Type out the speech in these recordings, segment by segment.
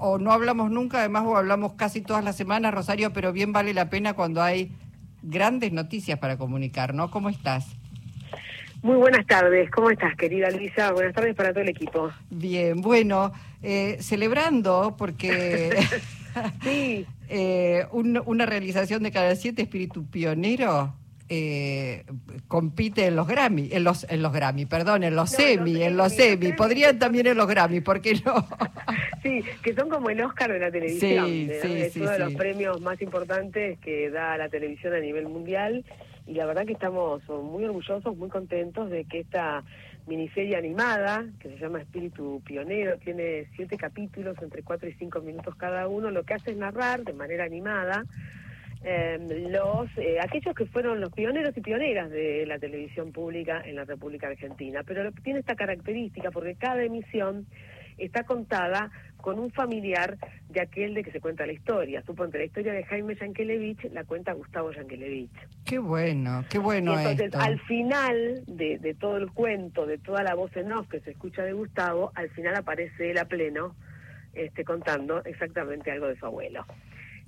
o no hablamos nunca, además o hablamos casi todas las semanas, Rosario, pero bien vale la pena cuando hay grandes noticias para comunicar, ¿no? ¿Cómo estás? Muy buenas tardes, ¿cómo estás, querida Luisa? Buenas tardes para todo el equipo. Bien, bueno, eh, celebrando porque sí. eh, una realización de cada siete espíritu pionero eh, compite en los Grammy, en los, en los Grammy, perdón, en los semi, en los semi, podrían también en los Grammy, ¿por qué no? sí, que son como el Oscar de la televisión, sí, sí, es uno de los premios más importantes que da la televisión a nivel mundial. Y la verdad que estamos muy orgullosos, muy contentos de que esta miniserie animada, que se llama Espíritu Pionero, tiene siete capítulos entre cuatro y cinco minutos cada uno, lo que hace es narrar de manera animada eh, los eh, aquellos que fueron los pioneros y pioneras de la televisión pública en la República Argentina. Pero lo que tiene esta característica, porque cada emisión está contada con un familiar de aquel de que se cuenta la historia. Suponte, la historia de Jaime Yankelevich la cuenta Gustavo Yankelevich. Qué bueno, qué bueno. entonces, al final de, de, todo el cuento, de toda la voz en off que se escucha de Gustavo, al final aparece él a pleno este, contando exactamente algo de su abuelo.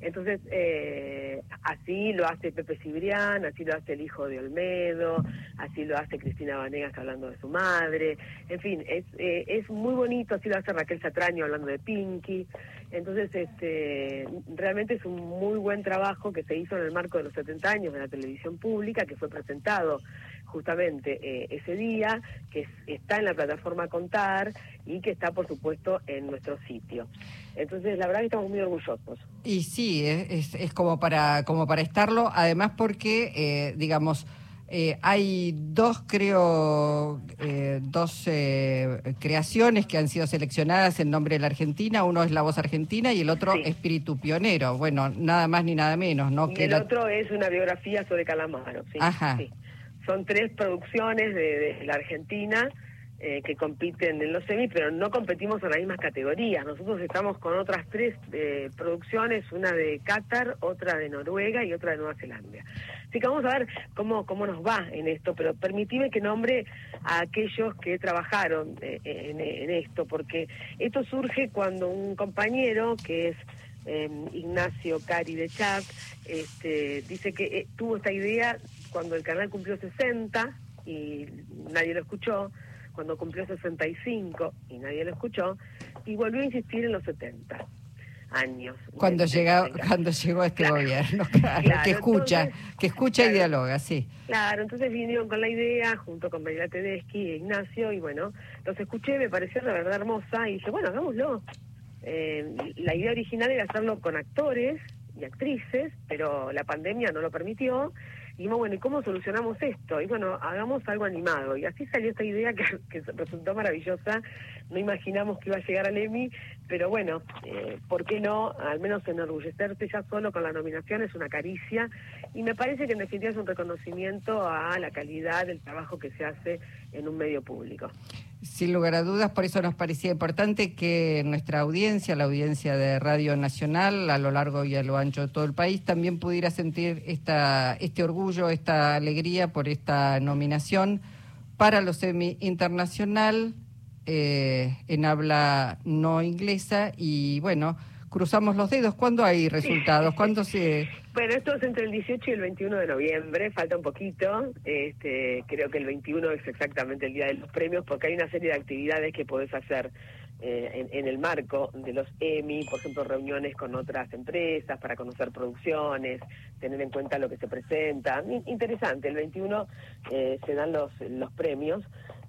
Entonces, eh, así lo hace Pepe Cibrián, así lo hace el hijo de Olmedo, así lo hace Cristina Vanegas hablando de su madre, en fin, es, eh, es muy bonito, así lo hace Raquel Satraño hablando de Pinky. Entonces, este, realmente es un muy buen trabajo que se hizo en el marco de los 70 años de la televisión pública, que fue presentado justamente eh, ese día, que está en la plataforma Contar y que está, por supuesto, en nuestro sitio. Entonces, la verdad que estamos muy orgullosos. Y sí, es, es como, para, como para estarlo, además porque, eh, digamos, eh, hay dos, creo, dos creaciones que han sido seleccionadas en nombre de la Argentina. Uno es La Voz Argentina y el otro Espíritu Pionero. Bueno, nada más ni nada menos, ¿no? Y el otro es una biografía sobre Calamaro, sí. Ajá. Sí son tres producciones de, la Argentina eh, que compiten en los semis, pero no competimos en las mismas categorías. Nosotros estamos con otras tres eh, producciones, una de Qatar, otra de Noruega y otra de Nueva Zelanda. Así que vamos a ver cómo, cómo nos va en esto, pero permitime que nombre a aquellos que trabajaron eh, en, esto, porque esto surge cuando un compañero que es Ignacio Cari de Chac, este, dice que tuvo esta idea cuando el canal cumplió 60 y nadie lo escuchó, cuando cumplió 65 y nadie lo escuchó, y volvió a insistir en los 70 años. Cuando, llega, cuando llegó este gobierno, claro, que escucha, que escucha y dialoga, sí. Claro, entonces vinieron con la idea, junto con María Tedeschi e Ignacio, y bueno, los escuché, me pareció la verdad hermosa, y dije, bueno, hagámoslo. Eh, la idea original era hacerlo con actores y actrices, pero la pandemia no lo permitió, dijimos, bueno, ¿y cómo solucionamos esto? Y bueno, hagamos algo animado. Y así salió esta idea que, resultó maravillosa. No imaginamos que iba a llegar al Emmy, pero bueno, eh, ¿por qué no? Al menos enorgullecerse ya solo con la nominación es una caricia. Y me parece que en definitiva es un reconocimiento a la calidad del trabajo que se hace en un medio público. Sin lugar a dudas, por eso nos parecía importante que nuestra audiencia, la audiencia de Radio Nacional, a lo largo y a lo ancho de todo el país, también pudiera sentir esta, este orgullo, esta alegría por esta nominación para los semi internacional eh, en habla no inglesa. Y bueno, cruzamos los dedos. ¿Cuándo hay resultados? ¿Cuándo se...? Bueno, esto es entre el 18 y el 21 de noviembre, falta un poquito. Este, creo que el 21 es exactamente el día de los premios porque hay una serie de actividades que podés hacer eh, en, el marco de los EMI, por ejemplo, reuniones con otras empresas para conocer producciones, tener en cuenta lo que se presenta. Interesante, el 21 eh, se dan los, los premios.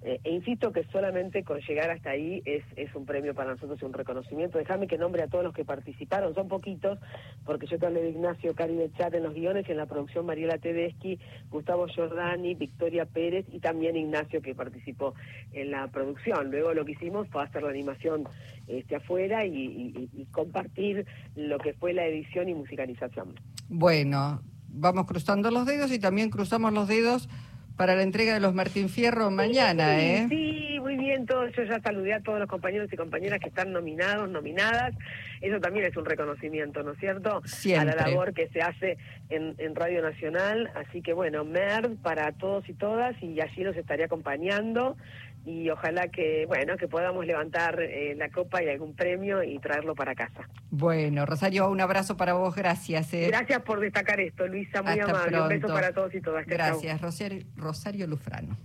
Eh, e insisto que solamente con llegar hasta ahí es, es un premio para nosotros y un reconocimiento. Déjame que nombre a todos los que participaron, son poquitos, porque yo te hablé de Ignacio Cari de Chat en los guiones y en la producción Mariela Tedeschi, Gustavo Giordani, Victoria Pérez y también Ignacio que participó en la producción. Luego lo que hicimos fue hacer la animación este, afuera y, y compartir lo que fue la edición y musicalización. Bueno, vamos cruzando los dedos y también cruzamos los dedos para la entrega de los Martín Fierro mañana, ¿eh? Sí, muy bien, todo, yo ya saludé a todos los compañeros y compañeras que están nominados, nominadas. Eso también es un reconocimiento, ¿no es cierto? Siempre. A la labor que se hace en, en Radio Nacional. Así que bueno, MERD para todos y todas y allí los estaré acompañando y ojalá que, bueno, que podamos levantar eh, la copa y algún premio y traerlo para casa. Bueno, Rosario, un abrazo para vos, gracias. Eh. Gracias por destacar esto, Luisa, muy amable. Un beso para todos y todas. Gracias, Rosario, Rosario Lufrano.